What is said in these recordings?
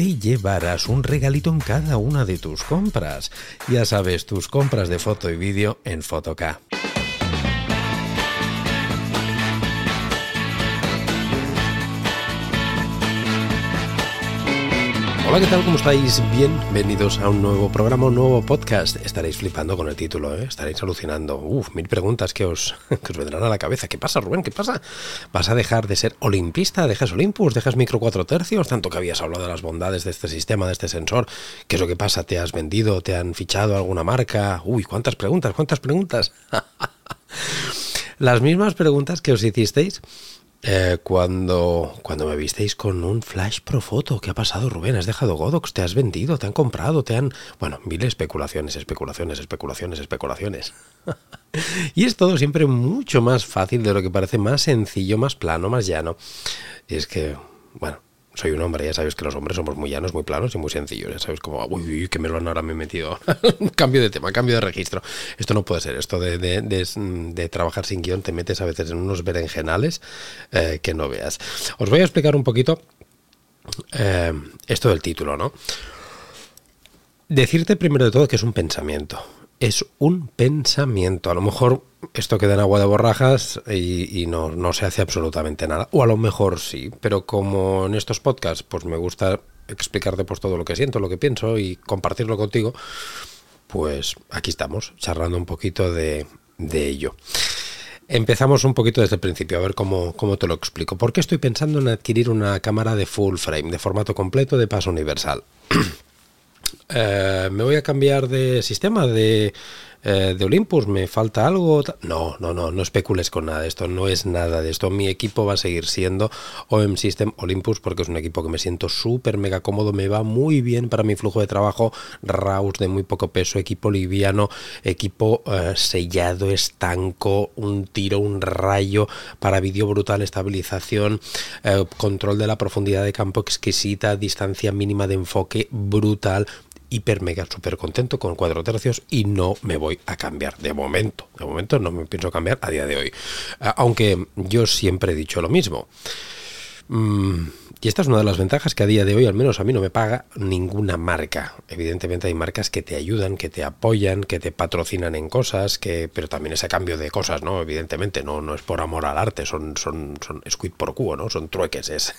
te llevarás un regalito en cada una de tus compras. Ya sabes, tus compras de foto y vídeo en Fotoca. Hola, ¿qué tal? ¿Cómo estáis? Bienvenidos a un nuevo programa, un nuevo podcast. Estaréis flipando con el título, ¿eh? estaréis alucinando. Uf, mil preguntas que os, que os vendrán a la cabeza. ¿Qué pasa, Rubén? ¿Qué pasa? ¿Vas a dejar de ser olimpista? ¿Dejas Olympus? ¿Dejas micro 4 tercios? Tanto que habías hablado de las bondades de este sistema, de este sensor. ¿Qué es lo que pasa? ¿Te has vendido? ¿Te han fichado alguna marca? Uy, ¿cuántas preguntas? ¿Cuántas preguntas? las mismas preguntas que os hicisteis eh, cuando, cuando me visteis con un Flash Pro Foto, ¿qué ha pasado, Rubén? ¿Has dejado Godox? ¿Te has vendido? ¿Te han comprado? ¿Te han...? Bueno, mil especulaciones, especulaciones, especulaciones, especulaciones. y es todo siempre mucho más fácil de lo que parece, más sencillo, más plano, más llano. Y es que, bueno, soy un hombre, ya sabes que los hombres somos muy llanos, muy planos y muy sencillos. Ya sabes como, uy, uy, que me lo han ahora me he metido. cambio de tema, cambio de registro. Esto no puede ser. Esto de, de, de, trabajar sin guion te metes a veces en unos berenjenales eh, que no veas. Os voy a explicar un poquito eh, esto del título, ¿no? Decirte primero de todo que es un pensamiento es un pensamiento. A lo mejor esto queda en agua de borrajas y, no, se hace absolutamente nada. O a lo mejor sí, pero como en estos podcasts pues me gusta explicarte pues todo lo que siento, lo que pienso y compartirlo contigo, pues aquí estamos, charlando un poquito de, de ello. Empezamos un poquito desde el principio, a ver cómo, cómo, te lo explico. ¿Por qué estoy pensando en adquirir una cámara de full frame, de formato completo, de paso universal? Eh, me voy a cambiar de sistema, de, eh, de Olympus, me falta algo. No, no, no, no especules con nada de esto, no es nada de esto. Mi equipo va a seguir siendo OM System Olympus porque es un equipo que me siento súper mega cómodo, me va muy bien para mi flujo de trabajo, RAWs de muy poco peso, equipo liviano, equipo eh, sellado, estanco, un tiro, un rayo para vídeo brutal, estabilización, control de la profundidad de campo exquisita, distancia mínima de enfoque brutal hiper mega súper contento con cuatro tercios y no me voy a cambiar de momento. De momento no me pienso cambiar a día de hoy. Aunque yo siempre he dicho lo mismo. Mm, y esta es una de las ventajas que a día de hoy, al menos a mí, no me paga ninguna marca. Evidentemente hay marcas que te ayudan, que te apoyan, que te patrocinan en cosas, que, pero también es a cambio de cosas, ¿no? Evidentemente, no, no es por amor al arte, son, son, son es por cubo, ¿no? Son trueques, es,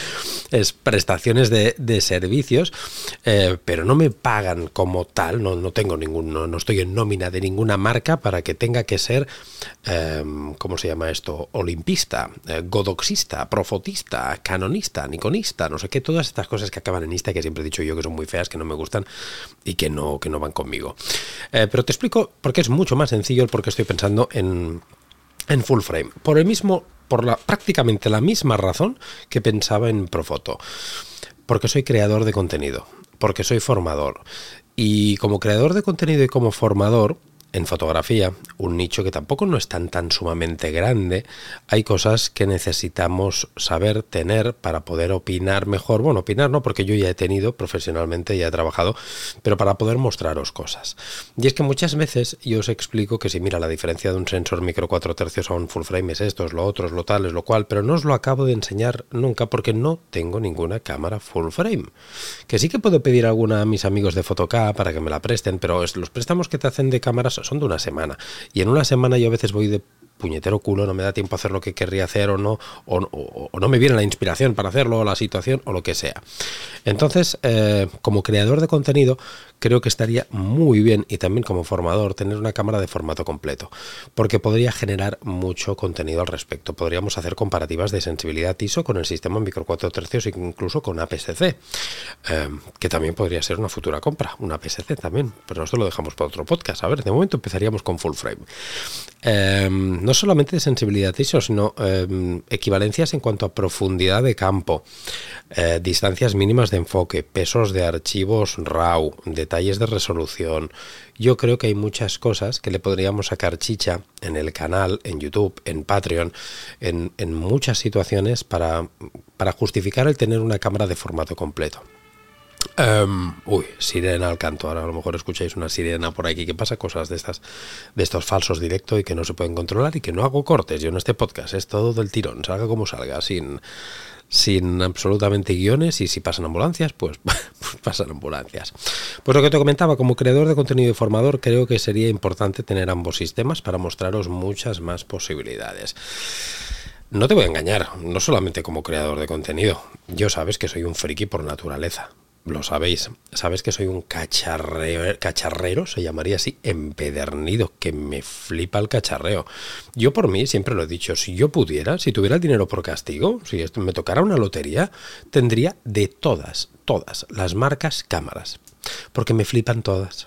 es prestaciones de, servicios, eh, pero no me pagan como tal, no, no tengo ningún, no, estoy en nómina de ninguna marca para que tenga que ser, em, ¿cómo se llama esto? Olimpista, eh, godoxista, profotista, canonista niconista, no sé qué, todas estas cosas que acaban en ista que siempre he dicho yo que son muy feas, que no me gustan y que no, que no van conmigo. Eh, pero te explico porque es mucho más sencillo el por qué estoy pensando en, en full frame. Por el mismo, por la prácticamente la misma razón que pensaba en Profoto. Porque soy creador de contenido, porque soy formador. Y como creador de contenido y como formador, en fotografía, un nicho que tampoco no es tan tan sumamente grande, hay cosas que necesitamos saber tener para poder opinar mejor. Bueno, opinar no, porque yo ya he tenido profesionalmente, ya he trabajado, pero para poder mostraros cosas. Y es que muchas veces yo os explico que si mira la diferencia de un sensor micro 4 tercios a un full frame es esto, es lo otro, es lo tal, es lo cual, pero no os lo acabo de enseñar nunca porque no tengo ninguna cámara full frame. Que sí que puedo pedir alguna a mis amigos de Fotoca para que me la presten, pero los préstamos que te hacen de cámaras son de una semana. Y en una semana yo a veces voy de puñetero culo, no me da tiempo a hacer lo que querría hacer o no, o, no me viene la inspiración para hacerlo, o la situación, o lo que sea. Entonces, eh, como creador de contenido, creo que estaría muy bien y también como formador tener una cámara de formato completo, porque podría generar mucho contenido al respecto. Podríamos hacer comparativas de sensibilidad ISO con el sistema micro 4 tercios incluso con APS-C, eh, que también podría ser una futura compra, una APS-C también, pero esto lo dejamos para otro podcast. A ver, de momento empezaríamos con full frame. Eh, no solamente de sensibilidad ISO, sino em, equivalencias en cuanto a profundidad de campo, eh, distancias mínimas de enfoque, pesos de archivos RAW, detalles de resolución. Yo creo que hay muchas cosas que le podríamos sacar chicha en el canal, en YouTube, en Patreon, en, en muchas situaciones para, para justificar el tener una cámara de formato completo. Em, uy, sirena al canto. Ahora a lo mejor escucháis una sirena por aquí que pasa cosas de estas, de estos falsos directos y que no se pueden controlar y que no hago cortes. Yo en este podcast es todo del tirón, salga como salga, sin, sin absolutamente guiones y si pasan ambulancias, pues, pues, pasan ambulancias. Pues lo que te comentaba, como creador de contenido y formador, creo que sería importante tener ambos sistemas para mostraros muchas más posibilidades. No te voy a engañar, no solamente como creador de contenido. Yo sabes que soy un friki por naturaleza lo sabéis, sabes que soy un cacharreo, cacharrero, se llamaría así, empedernido, que me flipa el cacharreo. Yo por mí siempre lo he dicho, si yo pudiera, si tuviera el dinero por castigo, si me tocara una lotería, tendría de todas, todas las marcas cámaras, porque me flipan todas.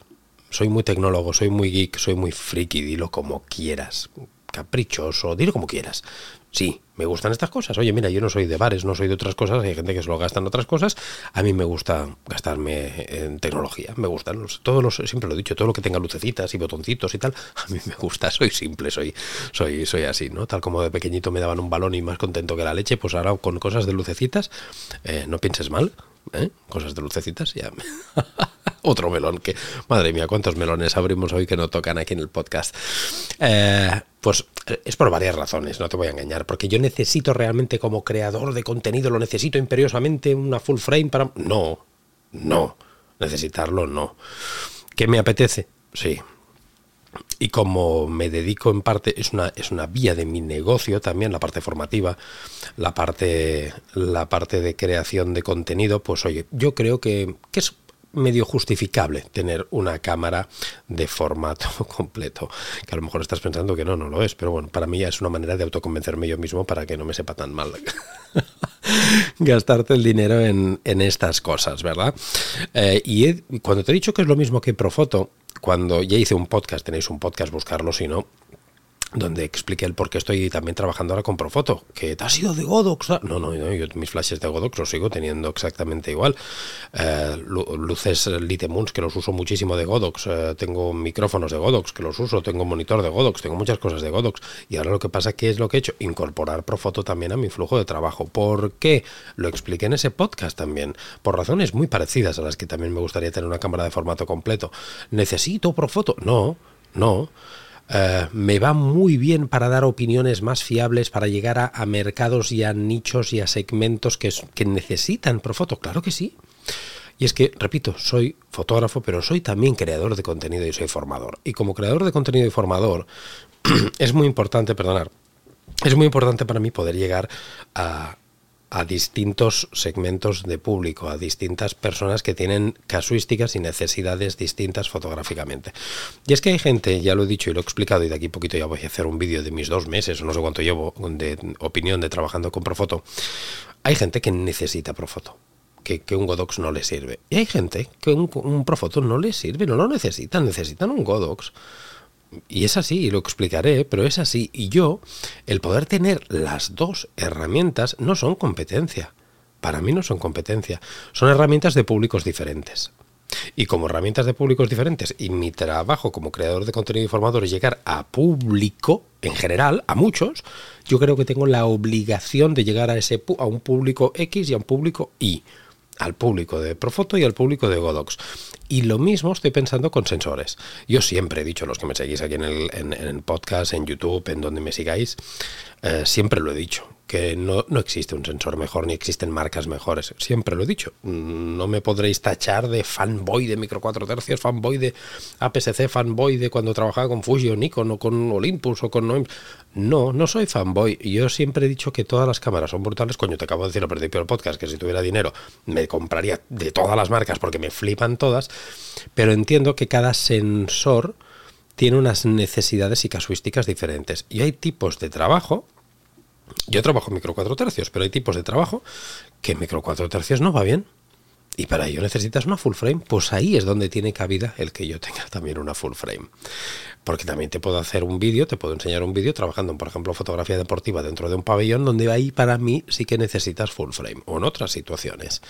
Soy muy tecnólogo, soy muy geek, soy muy friki, dilo como quieras, caprichoso, dilo como quieras. Sí, me gustan estas cosas. Oye, mira, yo no soy de bares, no soy de otras cosas, hay gente que se lo gasta en otras cosas. A mí me gusta gastarme en tecnología, me gustan los, todos los, siempre lo he dicho, todo lo que tenga lucecitas y botoncitos y tal, a mí me gusta, soy simple, soy, soy, soy así, ¿no? Tal como de pequeñito me daban un balón y más contento que la leche, pues ahora con cosas de lucecitas, eh, no pienses mal, ¿eh? cosas de lucecitas, ya. Otro melón, que madre mía, cuántos melones abrimos hoy que no tocan aquí en el podcast. Eh, pues eh, es por varias razones, no te voy a engañar, porque yo necesito realmente como creador de contenido, lo necesito imperiosamente una full frame para... No, no, necesitarlo no. ¿Qué me apetece? Sí, y como me dedico en parte, es una, es una vía de mi negocio también, la parte formativa, la parte, la parte de creación de contenido, pues oye, yo creo que, que es medio justificable tener una cámara de formato completo. Que a lo mejor estás pensando que no, no lo es, pero bueno, para mí ya es una manera de autoconvencerme yo mismo para que no me sepa tan mal gastarte el dinero en, estas cosas, ¿verdad? Eh, y cuando te he dicho que es lo mismo que Profoto, cuando ya hice un podcast, tenéis un podcast, buscarlo si no, donde expliqué el por qué estoy también trabajando ahora con Profoto, que te ha sido de Godox. No, no, yo mis flashes de Godox los sigo teniendo exactamente igual. Eh, luces Litemuns que los uso muchísimo de Godox, eh, tengo micrófonos de Godox que los uso, tengo monitor de Godox, tengo muchas cosas de Godox. Y ahora lo que pasa, ¿qué es lo que he hecho? Incorporar Profoto también a mi flujo de trabajo. ¿Por qué? Lo expliqué en ese podcast también, por razones muy parecidas a las que también me gustaría tener una cámara de formato completo. ¿Necesito Profoto? No, no. Eh, me va muy bien para dar opiniones más fiables, para llegar a, mercados y a nichos y a segmentos que, necesitan Profoto. Claro que sí. Y es que, repito, soy fotógrafo, pero soy también creador de contenido y soy formador. Y como creador de contenido y formador, es muy importante, perdonar, es muy importante para mí poder llegar a, a distintos segmentos de público, a distintas personas que tienen casuísticas y necesidades distintas fotográficamente. Y es que hay gente, ya lo he dicho y lo he explicado, y de aquí poquito ya voy a hacer un vídeo de mis dos meses, o no sé cuánto llevo, de opinión de trabajando con Profoto. Hay gente que necesita Profoto. Que, que, un Godox no le sirve. Y hay gente que un, un Profoto no le sirve, no lo necesitan, necesitan un Godox. Y es así, y lo explicaré, pero es así. Y yo, el poder tener las dos herramientas no son competencia. Para mí no son competencia. Son herramientas de públicos diferentes. Y como herramientas de públicos diferentes, y mi trabajo como creador de contenido y formador es llegar a público en general, a muchos, yo creo que tengo la obligación de llegar a, ese, a un público X y a un público Y al público de Profoto y al público de Godox. Y lo mismo estoy pensando con sensores. Yo siempre he dicho, los que me seguís aquí en el, en, podcast, en YouTube, en donde me sigáis, eh, siempre lo he dicho. Que no, no, existe un sensor mejor ni existen marcas mejores. Siempre lo he dicho. No me podréis tachar de fanboy de micro 4 tercios, fanboy de APS-C, fanboy de cuando trabajaba con Fuji o Nikon o con Olympus o con... No, no soy fanboy. Yo siempre he dicho que todas las cámaras son brutales. Coño, te acabo de decir al principio del podcast que si tuviera dinero me compraría de todas las marcas porque me flipan todas. Pero entiendo que cada sensor tiene unas necesidades y casuísticas diferentes. Y hay tipos de trabajo yo trabajo micro 4 tercios, pero hay tipos de trabajo que micro 4 tercios no va bien. Y para ello necesitas una full frame. Pues ahí es donde tiene cabida el que yo tenga también una full frame. Porque también te puedo hacer un vídeo, te puedo enseñar un vídeo trabajando por ejemplo, fotografía deportiva dentro de un pabellón, donde ahí para mí sí que necesitas full frame. O en otras situaciones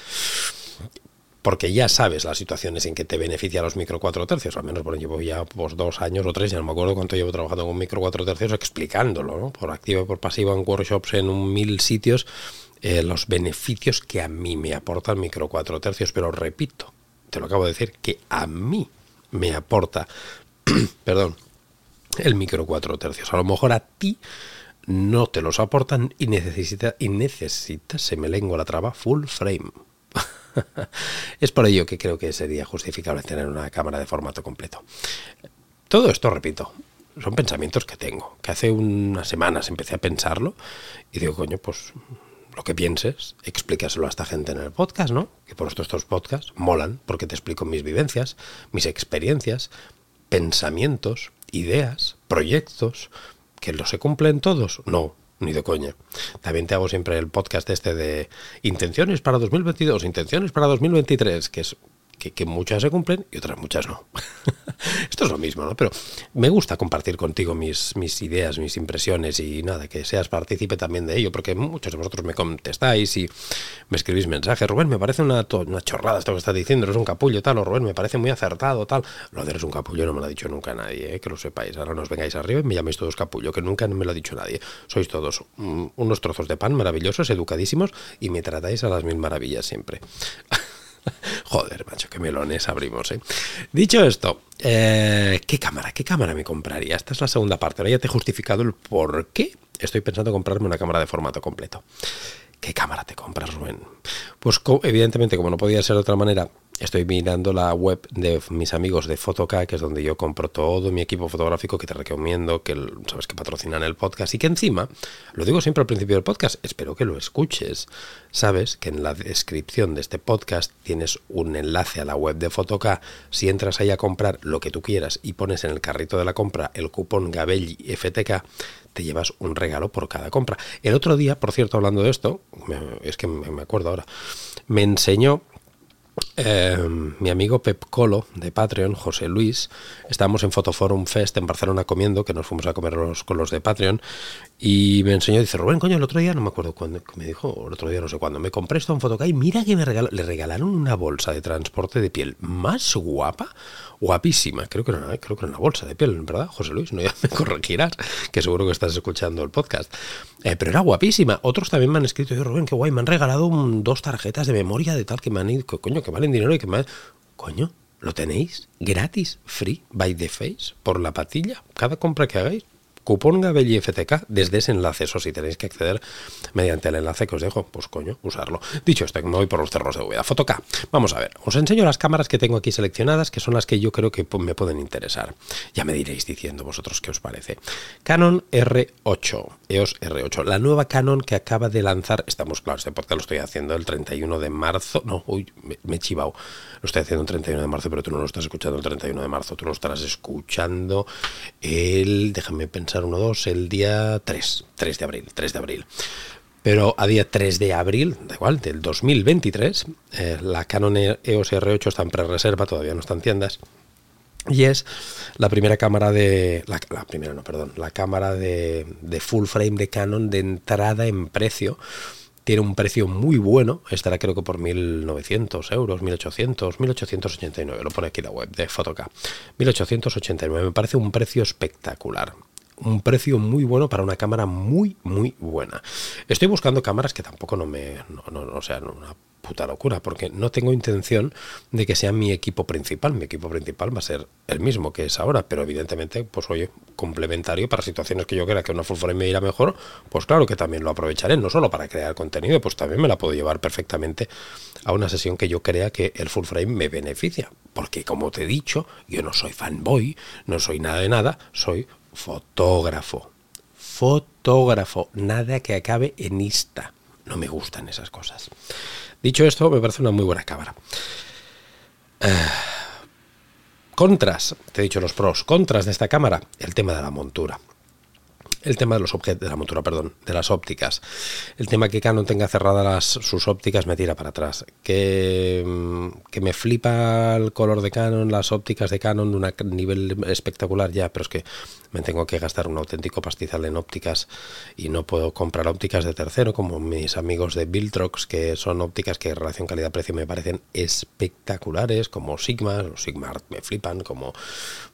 porque ya sabes las situaciones en que te beneficia los micro 4 tercios, al menos bueno, llevo ya pues, dos años o tres, ya no me acuerdo cuánto llevo trabajando con micro 4 tercios, explicándolo, ¿no? por activo y por pasivo en workshops en un mil sitios, eh, los beneficios que a mí me aporta el micro 4 tercios, pero repito, te lo acabo de decir, que a mí me aporta, perdón, el micro 4 tercios. A lo mejor a ti no te los aportan y necesitas, y necesitas, se me lengua la traba, full frame. es por ello que creo que sería justificable tener una cámara de formato completo. Todo esto, repito, son pensamientos que tengo, que hace unas semanas empecé a pensarlo y digo, coño, pues lo que pienses, explícaselo a esta gente en el podcast, ¿no? Que por esto estos podcasts molan porque te explico mis vivencias, mis experiencias, pensamientos, ideas, proyectos, que los se cumplen todos. No, ni de coña. También te hago siempre el podcast este de intenciones para 2022, intenciones para 2023, que es que, muchas se cumplen y otras muchas no. Esto es lo mismo, ¿no? Pero me gusta compartir contigo mis, mis ideas, mis impresiones y nada, que seas partícipe también de ello, porque muchos de vosotros me contestáis y me escribís mensajes. Rubén, me parece una, una chorrada esto que estás diciendo, eres un capullo, tal, o Rubén, me parece muy acertado, tal. Lo de eres un capullo no me lo ha dicho nunca nadie, ¿eh? que lo sepáis. Ahora nos vengáis arriba y me llaméis todos capullo, que nunca me lo ha dicho nadie. Sois todos unos trozos de pan maravillosos, educadísimos y me tratáis a las mil maravillas siempre. Joder, macho, qué melones abrimos, ¿eh? Dicho esto, eh, ¿qué cámara? ¿Qué cámara me compraría? Esta es la segunda parte. Ahora ya te he justificado el por qué estoy pensando comprarme una cámara de formato completo. ¿Qué cámara te compras, Rubén? Pues evidentemente, como no podía ser de otra manera, estoy mirando la web de mis amigos de Fotoca, que es donde yo compro todo mi equipo fotográfico que te recomiendo, que sabes que patrocinan el podcast y que encima, lo digo siempre al principio del podcast, espero que lo escuches. Sabes que en la descripción de este podcast tienes un enlace a la web de Fotoca. Si entras ahí a comprar lo que tú quieras y pones en el carrito de la compra el cupón Gabelli FTK, te llevas un regalo por cada compra. El otro día, por cierto, hablando de esto, es que me acuerdo ahora, me enseñó Em, mi amigo Pep Colo de Patreon, José Luis, estábamos en Fotoforum Fest en Barcelona comiendo, que nos fuimos a comer con los de Patreon, y me enseñó, dice, Rubén, coño, el otro día, no me acuerdo cuándo, me dijo, el otro día no sé cuándo, me compré esto en Fotocay, mira que me le regalaron una bolsa de transporte de piel más guapa, guapísima, creo que era, creo que era una bolsa de piel, ¿verdad, José Luis? No, ya me corregirás, que seguro que estás escuchando el podcast. Eh, pero era guapísima. Otros también me han escrito, yo, Rubén, qué guay, me han regalado dos tarjetas de memoria de tal que me han ido, coño, que valen dinero y que me Coño, ¿lo tenéis? Gratis, free, by the face, por la patilla, cada compra que hagáis cupón Gabelli FTK desde ese enlace. Eso si tenéis que acceder mediante el enlace que os dejo, pues coño, usarlo. Dicho esto, me voy por los cerros de Úbeda. Fotoca. Vamos a ver, os enseño las cámaras que tengo aquí seleccionadas, que son las que yo creo que me pueden interesar. Ya me diréis diciendo vosotros qué os parece. Canon R8, EOS R8, la nueva Canon que acaba de lanzar, estamos claros, este podcast lo estoy haciendo el 31 de marzo, no, uy, me, he chivado, lo estoy haciendo el 31 de marzo, pero tú no lo estás escuchando el 31 de marzo, tú lo estarás escuchando el, déjame pensar, 1, 2, el día 3, 3 de abril, 3 de abril. Pero a día 3 de abril, da igual, del 2023, eh, la Canon EOS R8 está en pre-reserva, todavía no está en tiendas. Y es la primera cámara de. La, primera, no, perdón. La cámara de, de, full frame de Canon de entrada en precio. Tiene un precio muy bueno. Estará creo que por 1.900 euros, 1.800, 1.889. Lo pone aquí la web de Fotoca. 1.889. Me parece un precio espectacular un precio muy bueno para una cámara muy, muy buena. Estoy buscando cámaras que tampoco no me. No, no, sea, una puta locura, porque no tengo intención de que sea mi equipo principal. Mi equipo principal va a ser el mismo que es ahora, pero evidentemente, pues oye, complementario para situaciones que yo crea que una full frame me irá mejor, pues claro que también lo aprovecharé, no solo para crear contenido, pues también me la puedo llevar perfectamente a una sesión que yo crea que el full frame me beneficia. Porque como te he dicho, yo no soy fanboy, no soy nada de nada, soy fotógrafo. Fotógrafo, nada que acabe en ista. No me gustan esas cosas. Dicho esto, me parece una muy buena cámara. Eh, contras, te he dicho los pros, contras de esta cámara, el tema de la montura el tema de los objetos, de la montura, perdón, de las ópticas. El tema que Canon tenga cerradas sus ópticas me tira para atrás. Que, mm, que me flipa el color de Canon, las ópticas de Canon un nivel espectacular ya, pero es que me tengo que gastar un auténtico pastizal en ópticas y no puedo comprar ópticas de tercero como mis amigos de Viltrox, que son ópticas que en relación calidad-precio me parecen espectaculares, como Sigma, los Sigma me flipan, como...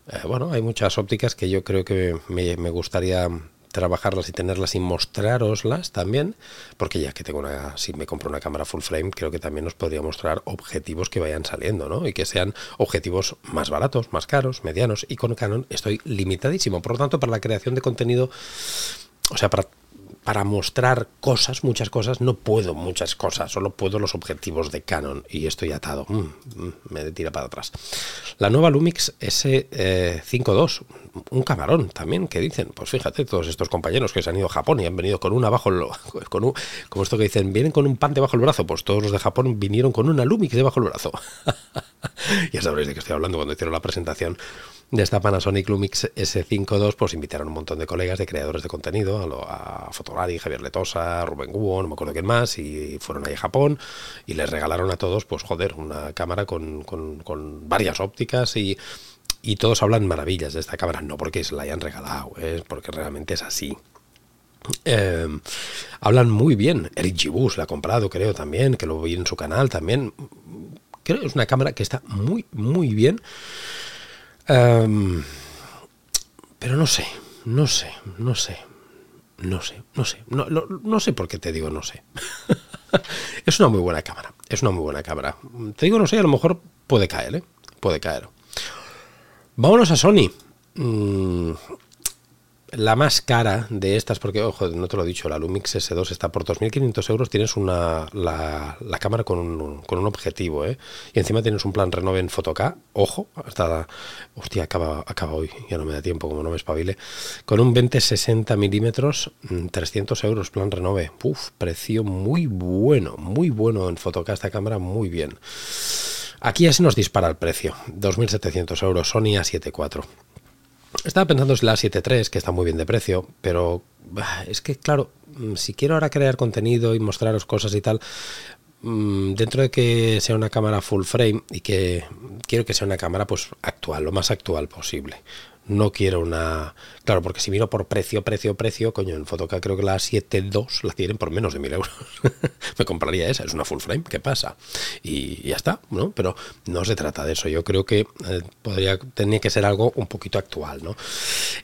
Eh, bueno, hay muchas ópticas que yo creo que me gustaría trabajarlas y tenerlas y mostraroslas también, porque ya que tengo una, si me compro una cámara full frame, creo que también os podría mostrar objetivos que vayan saliendo, ¿no? Y que sean objetivos más baratos, más caros, medianos, y con Canon estoy limitadísimo. Por lo tanto, para la creación de contenido, o sea, para para mostrar cosas, muchas cosas, no puedo muchas cosas, solo puedo los objetivos de Canon y estoy atado, mm, mm, me tira para atrás. La nueva Lumix S52, un camarón también, que dicen, pues fíjate, todos estos compañeros que se han ido a Japón y han venido con una bajo, el, con un, como esto que dicen, vienen con un pan debajo el brazo, pues todos los de Japón vinieron con una Lumix debajo el brazo. ya sabréis de qué estoy hablando cuando hicieron la presentación de esta Panasonic Lumix S52, pues invitaron un montón de colegas de creadores de contenido, a, a Fotolari, Javier Letosa, Rubén Guo, no me acuerdo quién más, y fueron ahí a Japón y les regalaron a todos, pues joder, una cámara con, con, varias ópticas y, y todos hablan maravillas de esta cámara, no porque se la hayan regalado, es porque realmente es así. Eh, hablan muy bien. Eric Gibus la ha comprado, creo también, que lo vi en su canal también. Creo que es una cámara que está muy, muy bien. Em, pero no sé, no sé, no sé, no sé, no sé, no, no, sé por qué te digo no sé. es una muy buena cámara, es una muy buena cámara. Te digo no sé, a lo mejor puede caer, ¿eh? Puede caer. Vámonos a Sony. Mm, la más cara de estas, porque, ojo, no te lo he dicho, la Lumix S2 está por 2.500 euros, tienes una, la, cámara con un, con un objetivo, ¿eh? Y encima tienes un plan Renove en Foto-K, ojo, hasta, hostia, acaba, acaba hoy, ya no me da tiempo, como no me espabile, con un 20-60 milímetros, 300 mm, euros plan Renove, uf, precio muy bueno, muy bueno en Foto-K esta cámara, muy bien. Aquí se nos dispara el precio, 2.700 euros, Sony A74. Estaba pensando en la 7.3, que está muy bien de precio, pero es que, claro, mm, si quiero ahora crear contenido y mostraros cosas y tal, mm, dentro de que sea una cámara full frame y que quiero que sea una cámara pues actual, lo más actual posible no quiero una... Claro, porque si miro por precio, precio, precio, coño, en Fotoca creo que la 7.2 la tienen por menos de 1.000 euros. Me compraría esa, es una full frame, ¿qué pasa? Y ya está, ¿no? Pero no se trata de eso, yo creo que eh, podría, tener que ser algo un poquito actual, ¿no?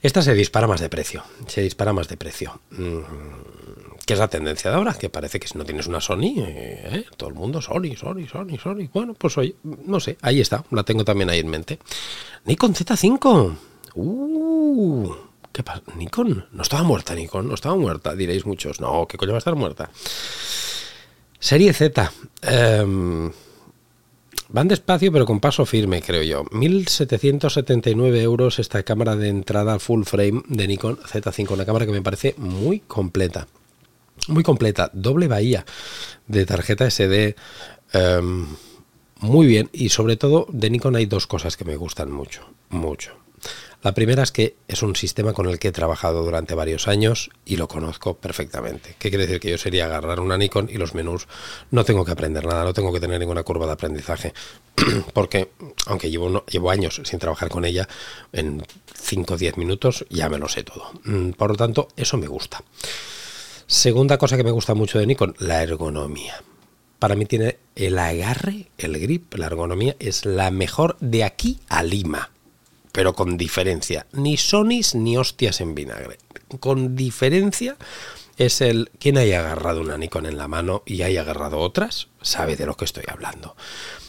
Esta se dispara más de precio, se dispara más de precio. Mm, que es la tendencia de ahora, que parece que si no tienes una Sony, eh, todo el mundo Sony, Sony, Sony, Sony. Bueno, pues oye, no sé, ahí está, la tengo también ahí en mente. Nikon Z5, Uh, ¿qué pasa? Nikon, no estaba muerta Nikon, no estaba muerta, diréis muchos. No, ¿qué coño va a estar muerta? Serie Z. Em, van despacio, pero con paso firme, creo yo. 1.779 euros esta cámara de entrada full frame de Nikon Z5, una cámara que me parece muy completa. Muy completa, doble bahía de tarjeta SD. Em, muy bien, y sobre todo de Nikon hay dos cosas que me gustan mucho, mucho. La primera es que es un sistema con el que he trabajado durante varios años y lo conozco perfectamente. ¿Qué quiere decir? Que yo sería agarrar una Nikon y los menús no tengo que aprender nada, no tengo que tener ninguna curva de aprendizaje. Porque, aunque llevo, llevo años sin trabajar con ella, en 5 o 10 minutos ya me lo sé todo. Mm, por lo tanto, eso me gusta. Segunda cosa que me gusta mucho de Nikon, la ergonomía. Para mí tiene el agarre, el grip, la ergonomía es la mejor de aquí a Lima pero con diferencia. Ni sonis ni hostias en vinagre. Con diferencia es el quien haya agarrado una Nikon en la mano y haya agarrado otras, sabe de lo que estoy hablando.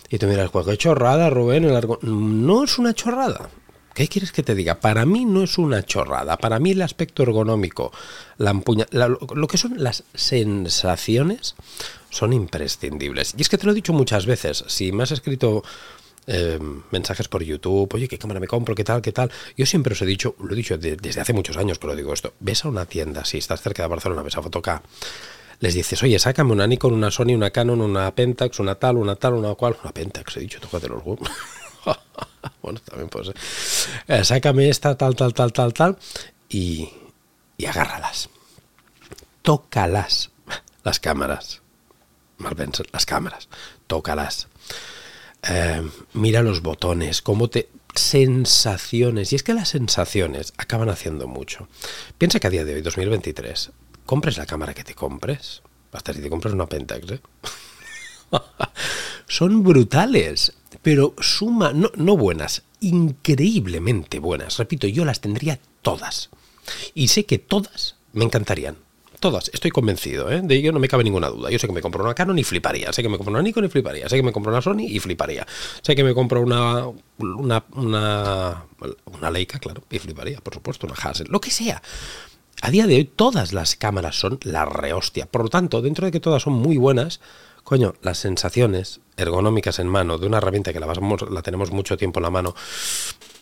Y tú miras, pues qué chorrada, Rubén, el No es una chorrada. ¿Qué quieres que te diga? Para mí no es una chorrada. Para mí el aspecto ergonómico, la empuña, lo que son las sensaciones son imprescindibles. Y es que te lo he dicho muchas veces. Si me has escrito eh, mensajes por YouTube, oye, ¿qué cámara me compro? ¿Qué tal? ¿Qué tal? Yo siempre os he dicho, lo he dicho desde hace muchos años, pero digo esto, ves a una tienda, si estás cerca de Barcelona, ves a Fotoca, les dices, oye, sácame una Nikon, una Sony, una Canon, una Pentax, una tal, una tal, una cual, una Pentax, he dicho, tócate los huevos. bueno, también puede. Eh, sácame esta, tal, tal, tal, tal, tal, y, y agárralas. Tócalas, las cámaras. Mal las cámaras. Tócalas. Eh, mira los botones, cómo te... Sensaciones. Y es que las sensaciones acaban haciendo mucho. Piensa que a día de hoy, 2023, compres la cámara que te compres. Hasta si te compras una Pentax, ¿eh? Son brutales, pero suma, no, no buenas, increíblemente buenas. Repito, yo las tendría todas. Y sé que todas me encantarían. Todas, estoy convencido, ¿eh? de ello no me cabe ninguna duda. Yo sé que me compro una Canon y fliparía, sé que me compro una Nikon y fliparía, sé que me compro una Sony y fliparía, sé que me compro una, una, una, una Leica, claro, y fliparía, por supuesto, una Hasselblad, lo que sea. A día de hoy todas las cámaras son la rehostia. Por lo tanto, dentro de que todas son muy buenas, coño, las sensaciones ergonómicas en mano de una herramienta que la tenemos mucho tiempo en la mano,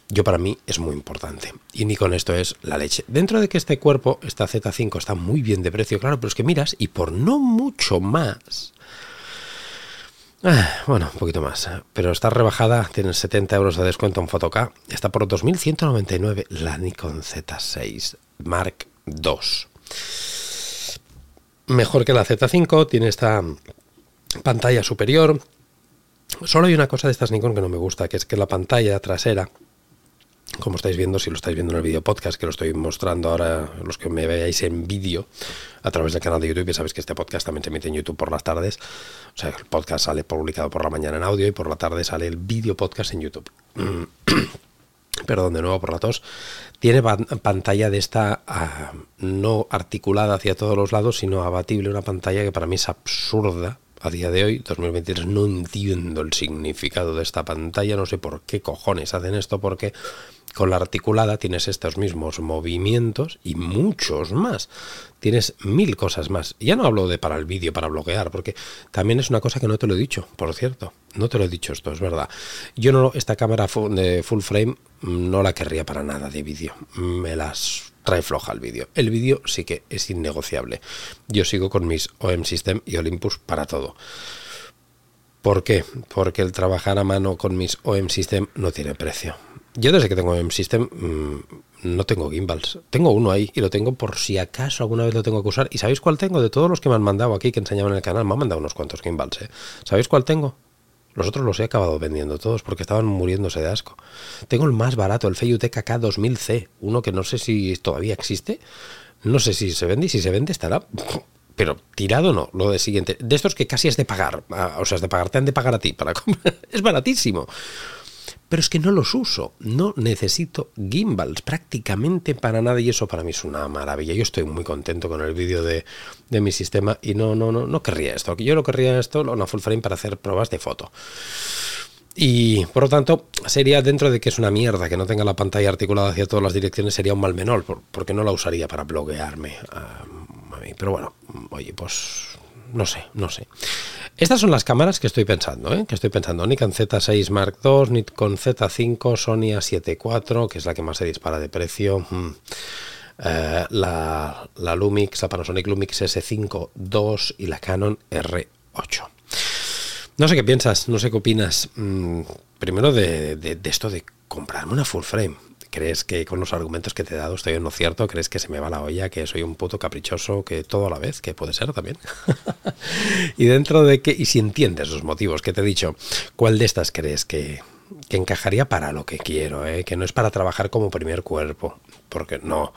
yo para mí es muy importante. Y ni con esto es la leche. Dentro de que este cuerpo, esta Z5, está muy bien de precio, claro, pero es que miras y por no mucho más. Ah, bueno, un poquito más. Pero está rebajada, tiene 70 euros de descuento en Fotok. Está por 2.199 la Nikon Z6 Mark II. Mejor que la Z5, tiene esta pantalla superior. Solo hay una cosa de estas Nikon que no me gusta, que es que la pantalla trasera como estáis viendo, si lo estáis viendo en el vídeo podcast, que lo estoy mostrando ahora, los que me veáis en vídeo a través del canal de YouTube, ya sabéis que este podcast también se emite en YouTube por las tardes. O sea, el podcast sale publicado por la mañana en audio y por la tarde sale el vídeo podcast en YouTube. Perdón, de nuevo por la tos. Tiene pantalla de esta ah, no articulada hacia todos los lados, sino abatible, una pantalla que para mí es absurda a día de hoy, 2023, no entiendo el significado de esta pantalla, no sé por qué cojones hacen esto, porque con la articulada tienes estos mismos movimientos y muchos más. Tienes mil cosas más. Ya no hablo de para el vídeo, para bloquear, porque también es una cosa que no te lo he dicho, por cierto. No te lo he dicho esto, es verdad. Yo no, esta cámara de full frame no la querría para nada de vídeo. Me las trae floja el vídeo. El vídeo sí que es innegociable. Yo sigo con mis OM System y Olympus para todo. ¿Por qué? Porque el trabajar a mano con mis OM System no tiene precio. Yo desde que tengo OM System mm, no tengo gimbals. Tengo uno ahí y lo tengo por si acaso alguna vez lo tengo que usar. ¿Y sabéis cuál tengo? De todos los que me han mandado aquí, que enseñaban en el canal, me han mandado unos cuantos gimbals. ¿eh? ¿Sabéis cuál tengo? Los otros los he acabado vendiendo todos porque estaban muriéndose de asco. Tengo el más barato, el Feiutec AK 2000C, uno que no sé si todavía existe. No sé si se vende y si se vende estará pero tirado no, lo de siguiente. De estos que casi es de pagar, ah, o sea, es de pagar, te han de pagar a ti para comprar. Es baratísimo. Pero es que no los uso, no necesito gimbals prácticamente para nada y eso para mí es una maravilla. Yo estoy muy contento con el vídeo de, de, mi sistema y no, no, no, no querría esto. Yo lo querría esto, una full frame para hacer pruebas de foto. Y por lo tanto, sería dentro de que es una mierda que no tenga la pantalla articulada hacia todas las direcciones, sería un mal menor, porque no la usaría para bloquearme a, mí. Pero bueno, oye, pues no sé, no sé. Estas son las cámaras que estoy pensando, ¿eh? que estoy pensando. Nikon Z6 Mark II, Nikon Z5, Sony A7 IV, que es la que más se dispara de precio. Mm. Eh, la, la, Lumix, la Panasonic Lumix S5 II y la Canon R8. No sé qué piensas, no sé qué opinas. Mm, primero de, de, esto de comprarme una full frame. ¿Crees que con los argumentos que te he dado estoy en lo cierto? ¿Crees que se me va la olla? ¿Que soy un puto caprichoso? ¿Que todo a la vez? Que puede ser también. y dentro de que, y si entiendes los motivos que te he dicho, ¿cuál de estas crees que, que encajaría para lo que quiero, ¿eh? que no es para trabajar como primer cuerpo, porque no,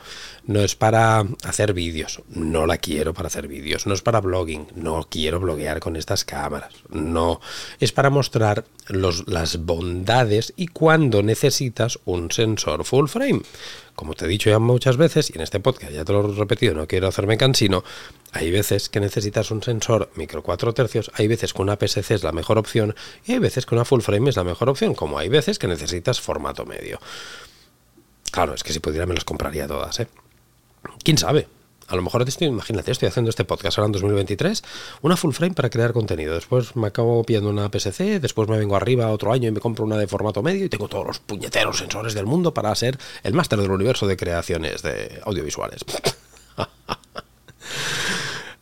no es para hacer vídeos, no la quiero para hacer vídeos, no es para blogging, no quiero bloguear con estas cámaras, no, es para mostrar los, las bondades y cuando necesitas un sensor full frame, como te he dicho ya muchas veces, y en este podcast ya te lo he repetido, no quiero hacerme cansino, hay veces que necesitas un sensor micro 4 tercios, hay veces que una PSC es la mejor opción, y hay veces que una full frame es la mejor opción, como hay veces que necesitas formato medio. Claro, es que si pudiera me las compraría todas, ¿eh? ¿Quién sabe? A lo mejor estoy, imagínate, estoy haciendo este podcast ahora en 2023, una full frame para crear contenido. Después me acabo pidiendo una PSC, después me vengo arriba otro año y me compro una de formato medio y tengo todos los puñeteros sensores del mundo para ser el máster del universo de creaciones de audiovisuales.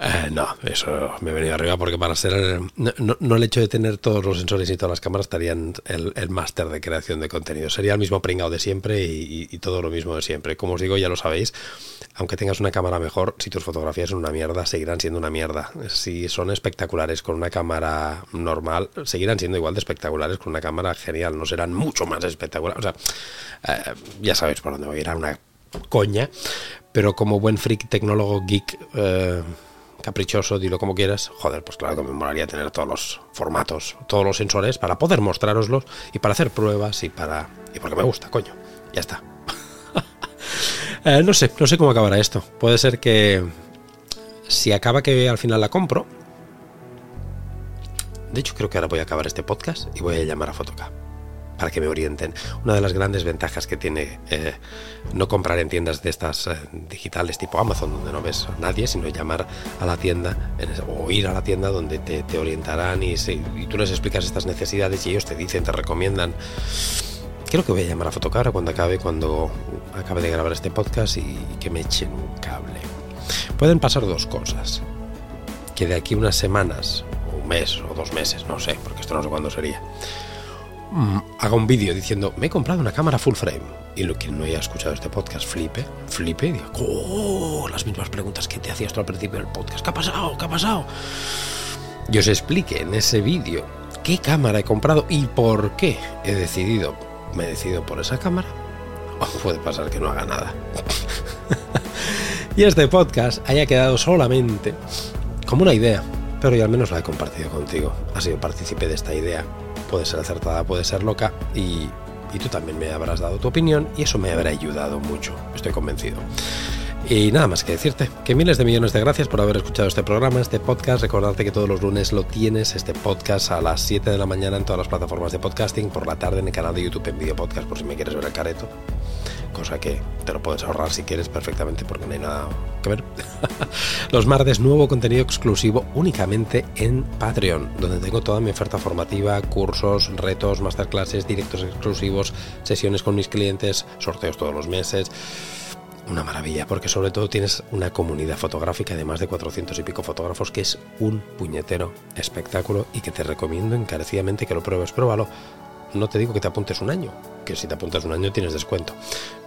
Eh, no, eso me venía arriba porque para ser. No, el hecho de tener todos los sensores y todas las cámaras estarían el, máster de creación de contenido. Sería el mismo pringado de siempre y, todo lo mismo de siempre. Como os digo, ya lo sabéis, aunque tengas una cámara mejor, si tus fotografías son una mierda, seguirán siendo una mierda. Si son espectaculares con una cámara normal, seguirán siendo igual de espectaculares con una cámara genial. No serán mucho más espectaculares. O sea, eh, ya sabéis por dónde voy a ir a una coña. Pero como buen freak tecnólogo geek. Eh, caprichoso, dilo como quieras, joder, pues claro que me molaría tener todos los formatos, todos los sensores para poder mostraroslos y para hacer pruebas y para... y porque me gusta, coño. Ya está. Eh, no sé, no sé cómo acabará esto. Puede ser que si acaba que al final la compro... De hecho, creo que ahora voy a acabar este podcast y voy a llamar a Fotoca para que me orienten. Una de las grandes ventajas que tiene eh, no comprar en tiendas de estas eh, digitales tipo Amazon, donde no ves a nadie, sino llamar a la tienda o ir a la tienda donde te, orientarán y, y, tú les explicas estas necesidades y ellos te dicen, te recomiendan. Creo que voy a llamar a Fotocara cuando acabe, cuando acabe de grabar este podcast y, que me echen un cable. Pueden pasar dos cosas. Que de aquí unas semanas, o un mes, o dos meses, no sé, porque esto no sé cuándo sería haga un vídeo diciendo, me he comprado una cámara full frame. Y lo que no haya escuchado este podcast, flipe, flipe y diga, oh, las mismas preguntas que te hacías tú al principio del podcast. ¿Qué ha pasado? ¿Qué ha pasado? Y os explique en ese vídeo qué cámara he comprado y por qué he decidido, me he decidido por esa cámara. O puede pasar que no haga nada. y este podcast haya quedado solamente como una idea, pero yo al menos la he compartido contigo. Ha sido partícipe de esta idea puede ser acertada, puede ser loca y, tú también me habrás dado tu opinión y eso me habrá ayudado mucho, estoy convencido. Y nada más que decirte que miles de millones de gracias por haber escuchado este programa, este podcast. Recordarte que todos los lunes lo tienes, este podcast a las 7 de la mañana en todas las plataformas de podcasting, por la tarde en el canal de YouTube en video podcast por si me quieres ver el careto cosa que te lo puedes ahorrar si quieres perfectamente porque no hay nada que ver. Los martes nuevo contenido exclusivo únicamente en Patreon, donde tengo toda mi oferta formativa, cursos, retos, masterclasses, directos exclusivos, sesiones con mis clientes, sorteos todos los meses. Una maravilla, porque sobre todo tienes una comunidad fotográfica de más de 400 y pico fotógrafos que es un puñetero espectáculo y que te recomiendo encarecidamente que lo pruebes. Pruébalo no te digo que te apuntes un año, que si te apuntas un año tienes descuento,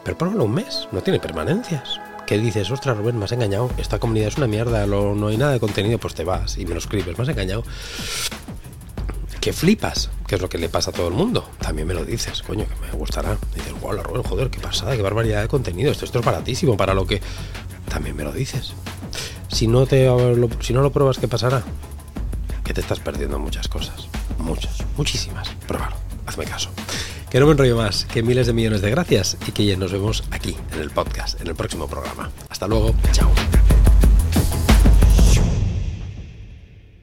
pero pruébalo un mes, no tiene permanencias. ¿Qué dices? Ostras, Rubén, me has engañado, esta comunidad es una mierda, no hay nada de contenido, pues te vas y me lo escribes, me has engañado. Que flipas, que es lo que le pasa a todo el mundo. También me lo dices, coño, que me gustará. dices, wow, Rubén, joder, qué pasada, qué barbaridad de contenido, esto, esto es baratísimo para lo que... También me lo dices. Si no, te, si no lo pruebas, ¿qué pasará? Que te estás perdiendo muchas cosas. Muchas, muchísimas. Pruébalo hazme caso. Que no me enrollo más, que miles de millones de gracias y que ya nos vemos aquí en el podcast, en el próximo programa. Hasta luego, chao.